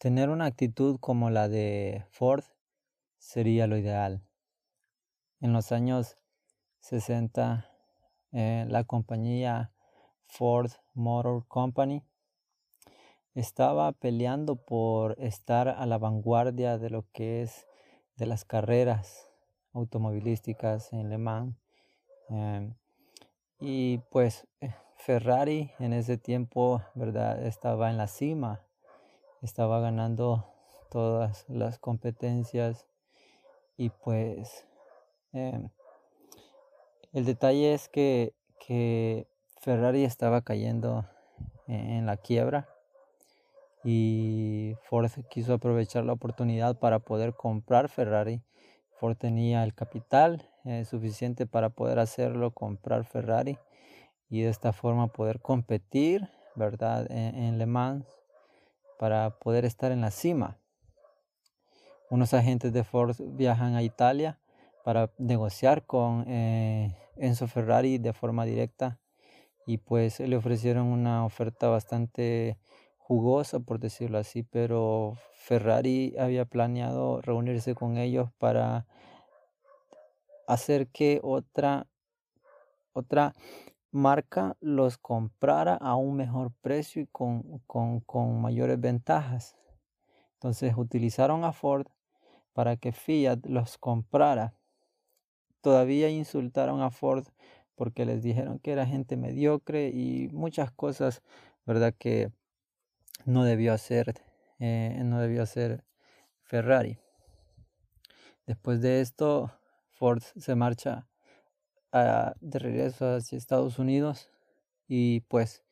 Tener una actitud como la de Ford sería lo ideal. En los años 60, eh, la compañía Ford Motor Company estaba peleando por estar a la vanguardia de lo que es de las carreras automovilísticas en Le Mans. Em, y pues eh, Ferrari en ese tiempo, ¿verdad? Estaba en la cima estaba ganando todas las competencias y pues em, el detalle es que, Ferrari estaba cayendo en la quiebra y Ford quiso aprovechar la oportunidad para poder comprar Ferrari. Ford tenía el capital eh, suficiente para poder hacerlo, comprar Ferrari y de esta forma poder competir, ¿verdad? en Le Mans para poder estar en la cima. Unos agentes de Ford viajan a Italia para negociar con eh, Enzo Ferrari de forma directa y pues le ofrecieron una oferta bastante jugosa por decirlo así, pero Ferrari había planeado reunirse con ellos para hacer que otra otra marca los comprara a un mejor precio y con, mayores ventajas. Entonces utilizaron a Ford para que Fiat los comprara. Todavía insultaron a Ford porque les dijeron que era gente mediocre y muchas cosas, ¿verdad? Que no debió hacer, eh, no debió hacer Ferrari. Después de esto, Ford se marcha de regreso hacia Estados Unidos y pues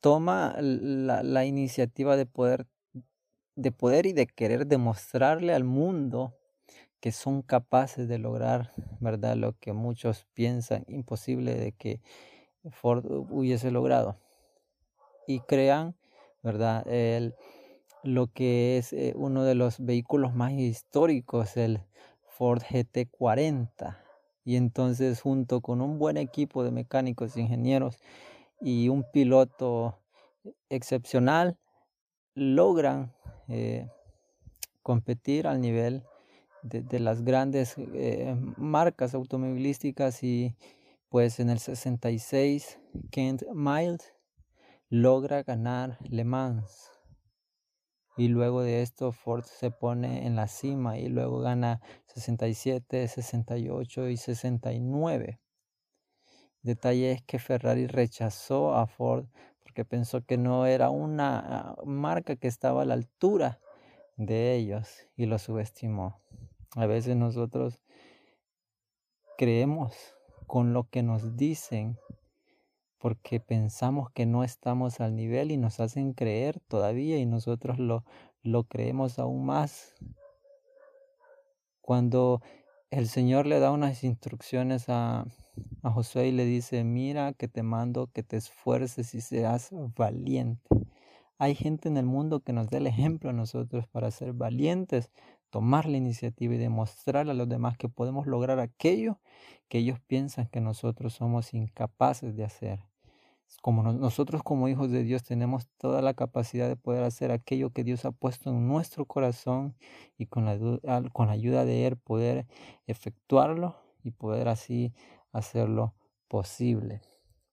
toma la, iniciativa de poder, de poder y de querer demostrarle al mundo que son capaces de lograr, ¿verdad? Lo que muchos piensan imposible de que Ford hubiese logrado. Y crean, ¿verdad? El, lo que es eh, uno de los vehículos más históricos, el Ford GT40 y entonces junto con un buen equipo de mecánicos e ingenieros y un piloto excepcional, logran eh, competir al nivel de, las grandes eh, marcas automovilísticas y pues en el 66 Kent Miles logra ganar Le Mans y luego de esto Ford se pone en la cima y luego gana 67, 68 y 69. Detalle es que Ferrari rechazó a Ford porque pensó que no era una marca que estaba a la altura de ellos y lo subestimó. A veces nosotros creemos con lo que nos dicen porque pensamos que no estamos al nivel y nos hacen creer todavía y nosotros lo, lo creemos aún más. Cuando el Señor le da unas instrucciones a, a Josué y le dice, mira que te mando que te esfuerces y seas valiente. Hay gente en el mundo que nos da el ejemplo a nosotros para ser valientes, tomar la iniciativa y demostrar a los demás que podemos lograr aquello que ellos piensan que nosotros somos incapaces de hacer como nosotros como hijos de Dios tenemos toda la capacidad de poder hacer aquello que Dios ha puesto en nuestro corazón y con la, con ayuda de Él poder efectuarlo y poder así hacerlo posible.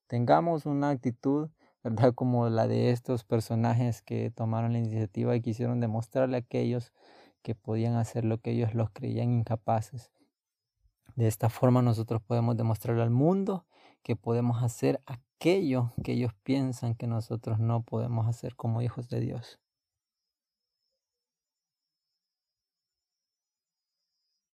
Tengamos una actitud, ¿verdad? Como la de estos personajes que tomaron la iniciativa y quisieron demostrarle a aquellos que podían hacer lo que ellos los creían incapaces. De esta forma nosotros podemos demostrarle al mundo que podemos hacer aquello que ellos piensan que nosotros no podemos hacer como hijos de Dios.